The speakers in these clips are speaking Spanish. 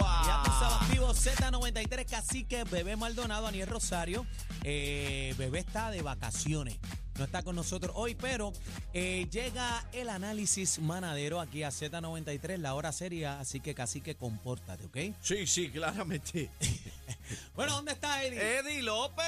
Ya tú sabes, activo Z93, Cacique, Bebé Maldonado, Aniel Rosario. Eh, Bebé está de vacaciones. No está con nosotros hoy, pero eh, llega el análisis manadero aquí a Z93, la hora seria, así que Cacique, compórtate, ¿ok? Sí, sí, claramente. Bueno, ¿dónde está Eddie? Eddie López.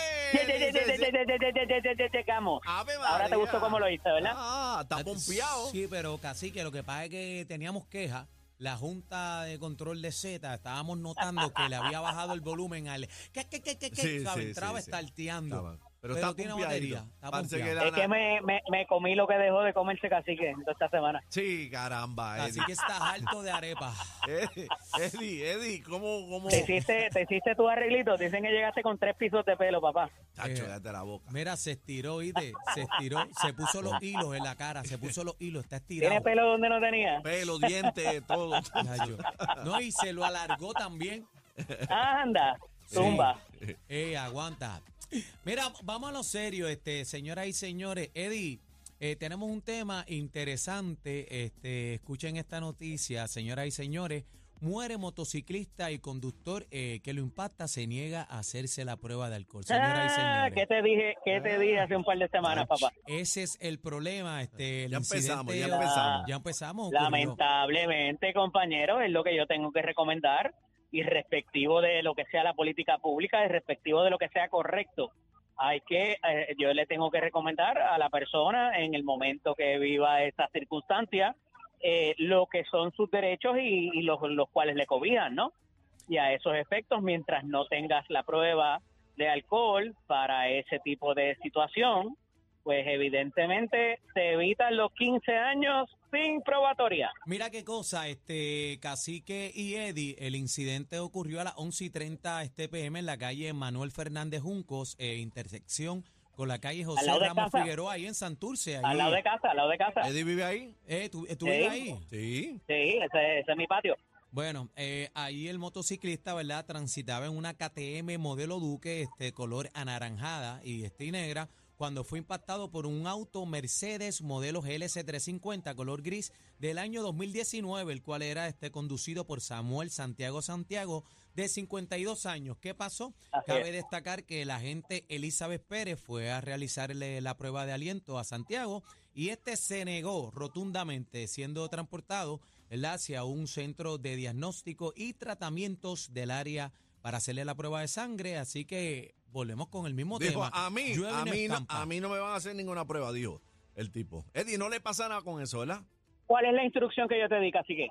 Llegamos. Ahora te gustó cómo lo hice, ¿verdad? Ah, está pompeado. Sí, pero Cacique, lo que pasa es que teníamos queja. La Junta de Control de Z, estábamos notando que le había bajado el volumen al... ¿Qué, qué, qué, qué, qué? Sí, ¿Sabe? sí, Entraba sí, sí. estarteando. Estaba. Pero, está tiene batería. Está Parece que pompeado. la- Es que me, me, me comí lo que dejó de comerse cacique toda esta semana. Sí, caramba, Así Eddie. que estás alto de arepa. Eddie, Eddie, Eddie, ¿cómo, cómo? Te hiciste, te hiciste tu arreglito. Dicen que llegaste con tres pisos de pelo, papá. Tacho, Eh, cállate la boca. Mira, se estiró, ¿viste? Se estiró, se puso los hilos en la cara, se puso los hilos, está estirado. ¿Tiene pelo donde no tenía? Pelo, dientes, todo. No, y se lo alargó también. Anda, zumba. Eh, aguanta. Mira, vamos a lo serio, este, señoras y señores. Eddie, eh, tenemos un tema interesante. Este, escuchen esta noticia, señoras y señores. Muere motociclista y conductor eh, que lo impacta, se niega a hacerse la prueba de alcohol. Señoras y Ah, señores. ¿Qué te dije, qué te dije hace un par de semanas, papá? Ese es el problema. Este, el Ya empezamos, ya empezamos. Ya empezamos. ocurrió. Lamentablemente, compañero, es lo que yo tengo que recomendar y respectivo de lo que sea la política pública, y respectivo de lo que sea correcto. Hay que, eh, yo le tengo que recomendar a la persona en el momento que viva esta circunstancia eh, lo que son sus derechos y, y los, los cuales le cobijan, ¿no? Y a esos efectos, mientras no tengas la prueba de alcohol para ese tipo de situación, pues evidentemente se evitan los 15 años sin probatoria. Mira qué cosa, este Cacique y Eddie, el incidente ocurrió a las 11 y 30 este PM en la calle Manuel Fernández Juncos, eh, intersección con la calle José Ramos casa. Figueroa, ahí en Santurce. Ahí. Al lado de casa, al lado de casa. ¿Eddie vive ahí? Eh, ¿tú, tú Sí. vives ahí? Sí. Sí, ese, ese es mi patio. Bueno, eh, ahí el motociclista, ¿verdad? Transitaba en una KTM modelo Duque, este color anaranjada y este y negra, cuando fue impactado por un auto Mercedes modelo GLC350 color gris del año 2019, el cual era este conducido por Samuel Santiago Santiago de 52 años. ¿Qué pasó? Cabe es. destacar que la agente Elizabeth Pérez fue a realizarle la prueba de aliento a Santiago y este se negó rotundamente siendo transportado hacia un centro de diagnóstico y tratamientos del área para hacerle la prueba de sangre. Así que volvemos con el mismo Dijo, tema. a mí, a no mí, no, a mí no me van a hacer ninguna prueba, dijo el tipo. Eddie, no le pasa nada con eso, ¿verdad? ¿Cuál es la instrucción que yo te di, cacique?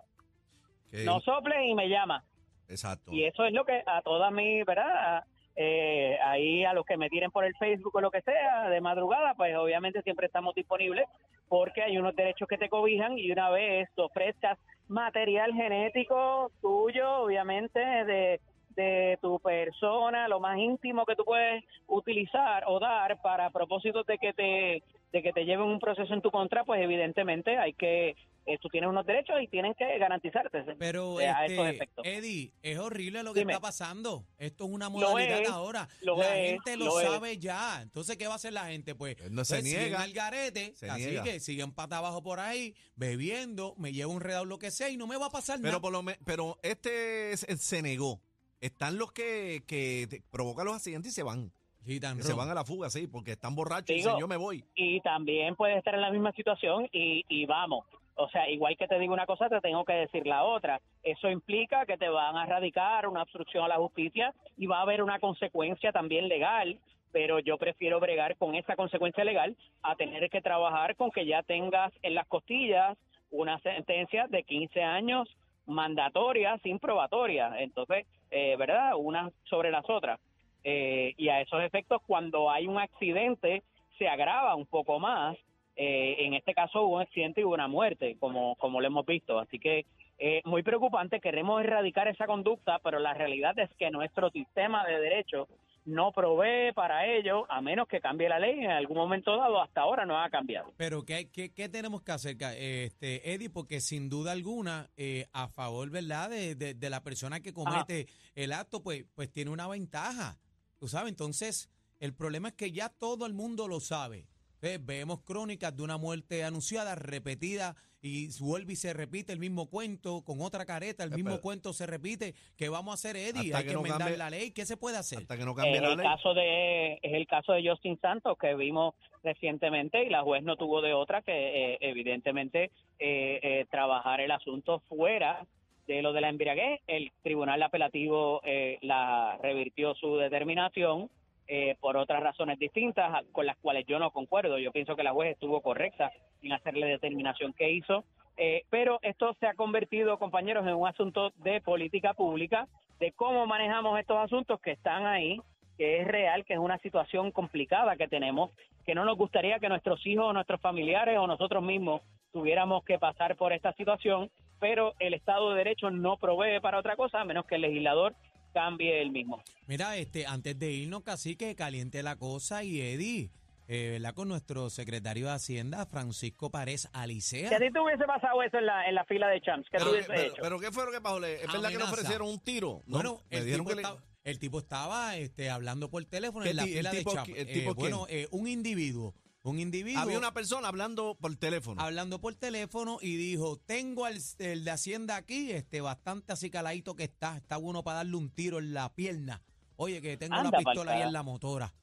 Que- No soples y me llama. Exacto. Y eso es lo que a todas mis, ¿verdad? Eh, ahí a los que me tiren por el Facebook o lo que sea, de madrugada, pues obviamente siempre estamos disponibles porque hay unos derechos que te cobijan y una vez ofrezcas material genético tuyo, obviamente, de, de tu persona, lo más íntimo que tú puedes utilizar o dar para propósitos de que te de que te lleven un proceso en tu contra, pues evidentemente hay que, eh, tú tienes unos derechos y tienen que garantizarte Pero eh, a esos este, efectos. Eddie, es horrible lo que Dime. está pasando. Esto es una modalidad es, ahora. lo la es, gente lo, lo es. sabe ya. Entonces, ¿qué va a hacer la gente? Pues, no se pues, siguen niega. al garete, Se así niega. que siguen pata abajo por ahí, bebiendo, me llevo un redado lo que sea y no me va a pasar Pero nada. por lo me- pero este se negó. Están los que, que te- provocan los accidentes y se van. Que se van a la fuga, sí, porque están borrachos y Digo- dicen, yo me voy. y también puedes estar en la misma situación y, y vamos. O sea, igual que te digo una cosa, te tengo que decir la otra. Eso implica que te van a radicar una obstrucción a la justicia y va a haber una consecuencia también legal, pero yo prefiero bregar con esa consecuencia legal a tener que trabajar con que ya tengas en las costillas una sentencia de 15 años mandatoria sin probatoria. Entonces, eh, ¿verdad? Unas sobre las otras. Eh, y a esos efectos, cuando hay un accidente, se agrava un poco más. Eh, en este caso hubo un accidente y hubo una muerte, como, como lo hemos visto. Así que eh, muy preocupante, queremos erradicar esa conducta, pero la realidad es que nuestro sistema de derecho no provee para ello, a menos que cambie la ley en algún momento dado, hasta ahora no ha cambiado. Pero ¿qué, qué, qué tenemos que hacer, este, Eddie? Porque sin duda alguna, eh, a favor, ¿verdad?, de, de- de la persona que comete el acto, pues, pues tiene una ventaja. ¿Tú sabes? Entonces, el problema es que ya todo el mundo lo sabe. Ve- Vemos crónicas de una muerte anunciada, repetida y vuelve y se repite el mismo cuento con otra careta, el Eh, mismo pero- cuento se repite. ¿Qué vamos a hacer, Eddie? Hasta Hay que que, no enmendar cambie- la ley. ¿Qué se puede hacer? Hasta que no Es cambie la el ley. caso de es el caso de Justin Santos que vimos recientemente y la juez no tuvo de otra que eh, evidentemente eh, eh, trabajar el asunto fuera de lo de la embriaguez. El tribunal apelativo eh, la revirtió su determinación eh, por otras razones distintas con las cuales yo no concuerdo. Yo pienso que la juez estuvo correcta en hacer la determinación que hizo. Eh, pero esto se ha convertido, compañeros, en un asunto de política pública, de cómo manejamos estos asuntos que están ahí, que es real, que es una situación complicada que tenemos, que no nos gustaría que nuestros hijos, nuestros familiares o nosotros mismos tuviéramos que pasar por esta situación, pero el Estado de Derecho no provee para otra cosa a menos que el legislador cambie el mismo. Mira, este, antes de irnos, casi que caliente la cosa y Eddie, eh, ¿verdad? Con nuestro secretario de Hacienda, Francisco Párez Alicea. Si a ti te hubiese pasado eso en la, en la fila de champs, ¿qué Pero, hubieses pero- hecho? pero ¿qué fue lo que pasó? ¿Es verdad que le Amenaza. ofrecieron un tiro? No, Bueno, el tipo, que le- estaba, el tipo estaba este, hablando por teléfono ¿Qué en la fila de el Eh, bueno, eh, un individuo, un individuo Había una persona hablando por teléfono. hablando por teléfono y dijo, tengo al el de Hacienda aquí, este bastante así caladito que está, está bueno para darle un tiro en la pierna. Oye, que tengo Anda la pistola ahí en la motora.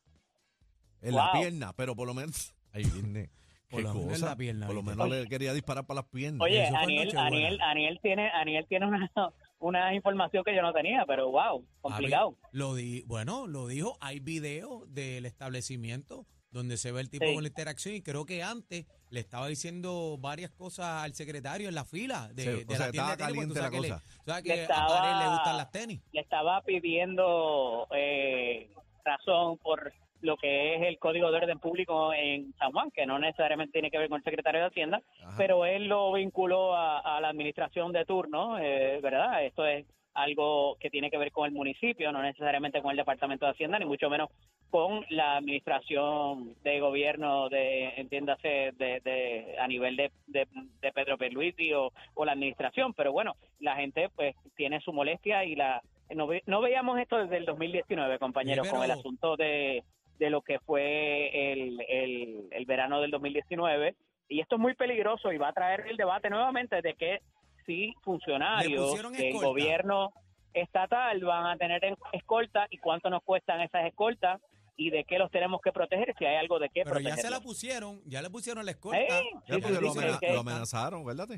En la pierna, pero por lo menos. Ahí viene. Por Qué lo menos en cosa. la pierna, Por lo menos le quería disparar para las piernas. Oye, Aniel. Aniel, Aniel tiene, Aniel tiene una, una información que yo no tenía, pero wow, complicado. Había- Lo di, bueno, lo dijo, hay video del establecimiento donde se ve el tipo Sí. con la interacción y creo que antes le estaba diciendo varias cosas al secretario en la fila de, Sí, o de sea, la tienda estaba de tenis, la le- cosa. Le que a estaba- Pared le gustan las tenis. le estaba pidiendo eh, razón por lo que es el código de orden público en San Juan, que no necesariamente tiene que ver con el secretario de Hacienda, Ajá. pero él lo vinculó a, a la administración de turno, eh, ¿verdad? Esto es algo que tiene que ver con el municipio, no necesariamente con el departamento de Hacienda, ni mucho menos con la administración de gobierno de, entiéndase, de, de- a nivel de, de, de Pedro Pierluisi o, o la administración, pero bueno, la gente pues tiene su molestia y la no, ve- no veíamos esto desde el 2019, compañeros, con el asunto de, de lo que fue el, el, el verano del 2019 y esto es muy peligroso y va a traer el debate nuevamente de que si funcionarios del escolta. gobierno estatal van a tener en- escolta y cuánto nos cuestan esas escoltas y de qué los tenemos que proteger si hay algo de qué Pero ya proteger. se la pusieron, ya le pusieron la escolta. Eh, Ya, sí, porque sí, lo, amena- amenazaron, ¿verdad?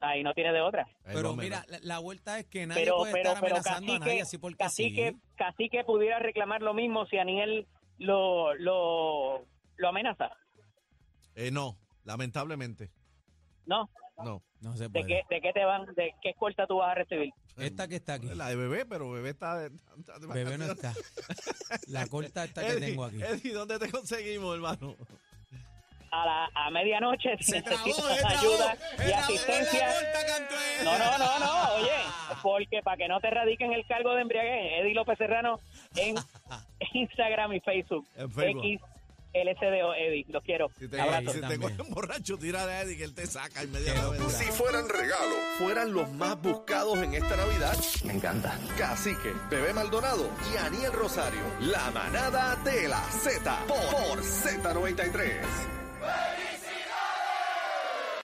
Ahí no tiene de otra. Pero mira, la, la vuelta es que nadie Pero, puede pero, estar pero amenazando a nadie así porque Cacique, sí. Cacique pudiera reclamar lo mismo si Aniel lo, lo, lo amenaza. Eh, no, lamentablemente. ¿No? No. No se ¿De qué, ¿De qué te van? ¿De qué escolta tú vas a recibir? Esta que está aquí. La de bebé, pero bebé está de, está de Bebé no está. La corta esta que Eddie, tengo aquí. Eddie, ¿dónde te conseguimos, hermano? A, la, a medianoche, si Se trabó, necesitas ayuda y asistencia. No, no, no, no, oye, porque para que no te radiquen el cargo de embriaguez, Eddie López Serrano en Instagram y Facebook. En Facebook. X LSDO Eddie, los quiero. Si te, Abrazo. si te También. cogen borracho, tira a Eddie que él te saca inmediatamente. Si fueran regalo, fueran los más buscados en esta Navidad. Me encanta. Cacique, Bebé Maldonado y Aniel Rosario. La manada de la Z por, por Z93.